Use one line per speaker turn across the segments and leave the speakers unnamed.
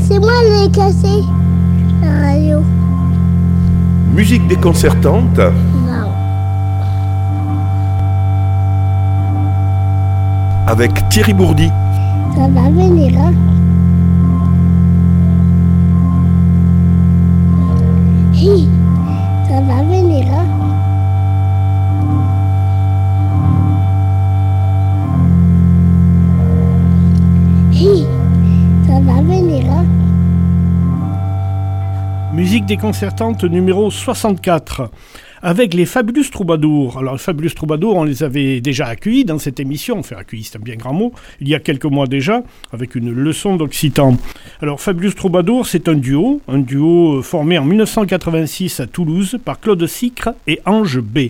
C'est moi qui ai cassé la radio.
Musique déconcertante.
Non.
Avec Thierry Bourdi.
Ça va venir, hein Hi, ça va venir, hein hein
Musique déconcertante numéro 64 avec les Fabulous Troubadours. Alors, les Fabulous Troubadours, on les avait déjà accueillis dans cette émission, enfin accueillis, c'est un bien grand mot, il y a quelques mois déjà, avec une leçon d'occitan. Alors, Fabulous Troubadours, c'est un duo, un duo formé en 1986 à Toulouse par Claude Sicre et Ange B.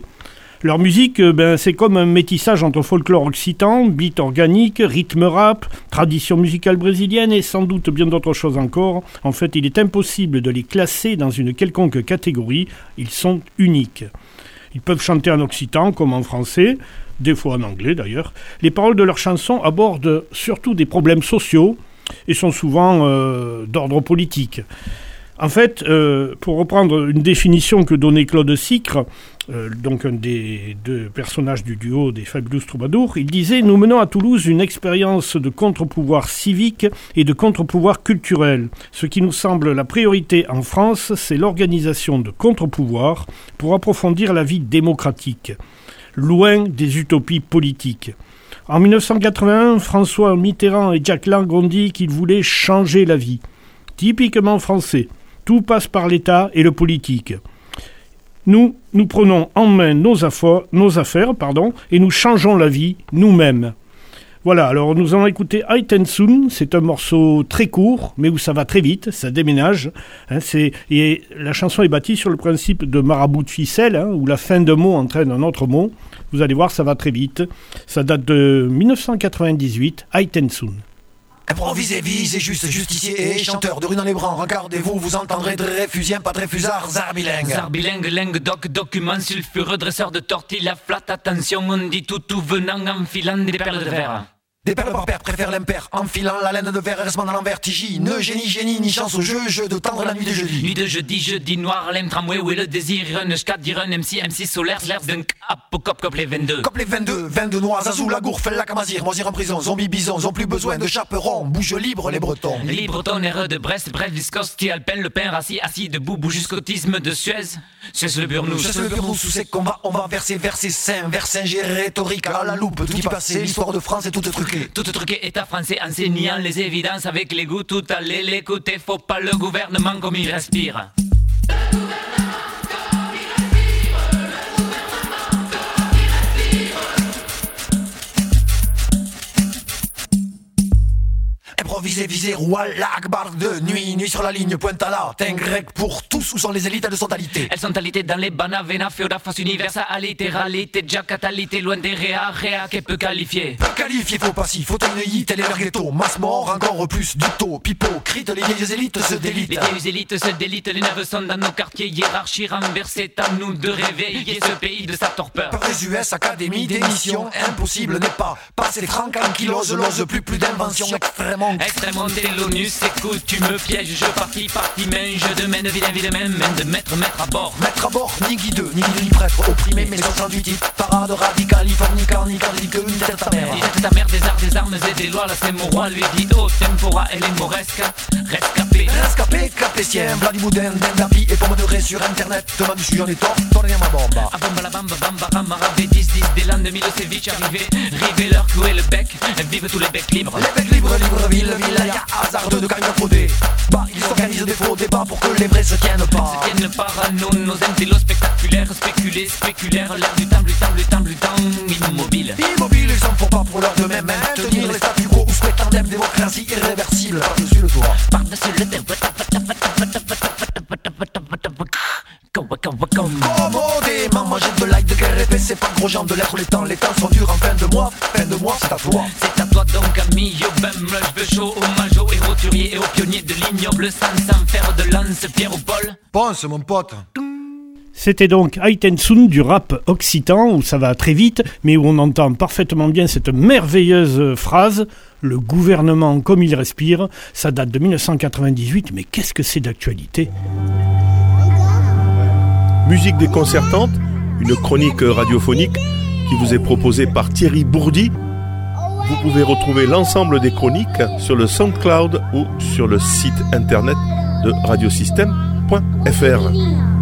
Leur musique, euh, ben, c'est comme un métissage entre folklore occitan, beat organique, rythme rap, tradition musicale brésilienne et sans doute bien d'autres choses encore. En fait, il est impossible de les classer dans une quelconque catégorie, ils sont uniques. Ils peuvent chanter en occitan comme en français, des fois en anglais d'ailleurs. Les paroles de leurs chansons abordent surtout des problèmes sociaux et sont souvent euh, d'ordre politique. En fait, euh, pour reprendre une définition que donnait Claude Sicre, euh, donc un des deux personnages du duo des Fabulous Troubadours, il disait Nous menons à Toulouse une expérience de contre-pouvoir civique et de contre-pouvoir culturel. Ce qui nous semble la priorité en France, c'est l'organisation de contre-pouvoirs pour approfondir la vie démocratique, loin des utopies politiques. En 1981, François Mitterrand et Jacques Lang ont dit qu'ils voulaient changer la vie. Typiquement français. Tout passe par l'État et le politique. Nous, nous prenons en main nos affaires, pardon, et nous changeons la vie nous-mêmes. Voilà, alors nous allons écouter Aitensun, c'est un morceau très court, mais où ça va très vite, ça déménage. Hein, la chanson est bâtie sur le principe de marabout de ficelle, hein, où la fin d'un mot entraîne un autre mot. Vous allez voir, ça va très vite. Ça date de 1998, Aitensun.
Improvisez, visez juste, justicier et chanteur de rue dans les bras. Regardez-vous, vous entendrez Dreyfusien, pas Dreyfusard, Zarbilingue.
Zarbilingue, lingue, doc, document, sulfureux, dresseur de tortilles, la flatte, attention, on dit tout, tout venant, enfilant des perles de verre.
Des pères par père préfèrent l'impair, enfilant la laine de verre et restant dans l'envers Ne génie, génie, ni chance au jeu, jeu de tendre la nuit de jeudi.
Nuit de jeudi, jeudi noir, l'aime tramway, où est le désir, run, scat, dirun, MC, MC solaire, slash, dunk, apocop, cop les 22.
Cop les 22, 22 noirs, Zazou, la gourfe, la camazir, moisir en prison, zombie bison, ont plus besoin de chaperon, bouge libre les bretons.
Libre tonnerre de Brest, bref, Viscosti, Alpen, le pain rassis, assis, debout, bouge jusqu'autisme de Suez. Suez le burnous.
Suez le burnous, sous ses combats, on va verser, verser saint, verser rhétorique, à la loupe, tout y passé, l'histoire de France est toute truquée.
Toute truquée, état français enseignant les évidences avec les goûts, tout allez l'écouter, faut pas le gouvernement comme il respire.
Improvisé, visé, la akbar de nuit, nuit sur la ligne, pointe à la, teint grec pour tous, où sont les élites de totalité
Elles sont alitées dans les banavena, féoda, face universa, littéralité, jacatalité, loin des réa, réa, qu'elle peut qualifier.
Peu qualifié, faux passif, faut une tel est leur ghetto, masse mort, encore plus du taux, pipo, crite, les vieilles élites se délitent.
Les vieilles élites se délitent, les nerfs sont dans nos quartiers, hiérarchie renversée, à nous de réveiller ce pays de sa torpeur.
Par les US, académie, démission, impossible n'est pas, passer 30 kilos, l'ose plus, plus d'invention extrêmement
Extrêmement l'ONU, écoute, tu me pièges, je partis, parti, main, je demène, vilain, vilain, même, même de mettre, mettre à bord.
Mettre à bord, ni guideux, ni guideux, ni prêtre, opprimé, mais les du type, parade radicale, fornicar, ni que une tête ta mère.
Tête ta mère, des armes et des lois, là c'est mon roi, lui dit, oh, tempora, elle est mauresque, rescapé.
Rescapé, capétien, Vladiboudin, Dendapi, et pour me sur internet, demande je suis en étort, rien ma bombe.
Ah bomba la bamba, bamba, rama, ravé, 10, 10, des l'an de Milosevic arrivé, rivé leur clouer le bec, vive tous les becs libres.
Les becs libres, libres, ville, ville, y'a hasard de carrière fraudée. Bah, ils organisent des faux débats pour que les vrais se tiennent pas.
Se tiennent pas à nous, nos intellos spectaculaires, spéculés, spéculaires, l'air du temps, du temps, du temps, du temps, immobile.
Immobile, ils s'en font pas pour leur de même Commodément, manger de l'ail de guerre épais, c'est pas gros genre de l'air les temps, les temps sont durs en fin de mois, fin de mois, c'est à toi.
C'est à toi donc, ami, yo, bam, je veux chaud, hommage aux héros turiers et aux pionniers de l'ignoble sang, sans faire de lance, Pierre ou Paul.
Pense, mon pote.
C'était donc Aitensun du rap occitan, où ça va très vite, mais où on entend parfaitement bien cette merveilleuse phrase Le gouvernement comme il respire. Ça date de 1998, mais qu'est-ce que c'est d'actualité?
Musique déconcertante, une chronique radiophonique qui vous est proposée par Thierry Bourdi. Vous pouvez retrouver l'ensemble des chroniques sur le SoundCloud ou sur le site internet de radiosystème.fr.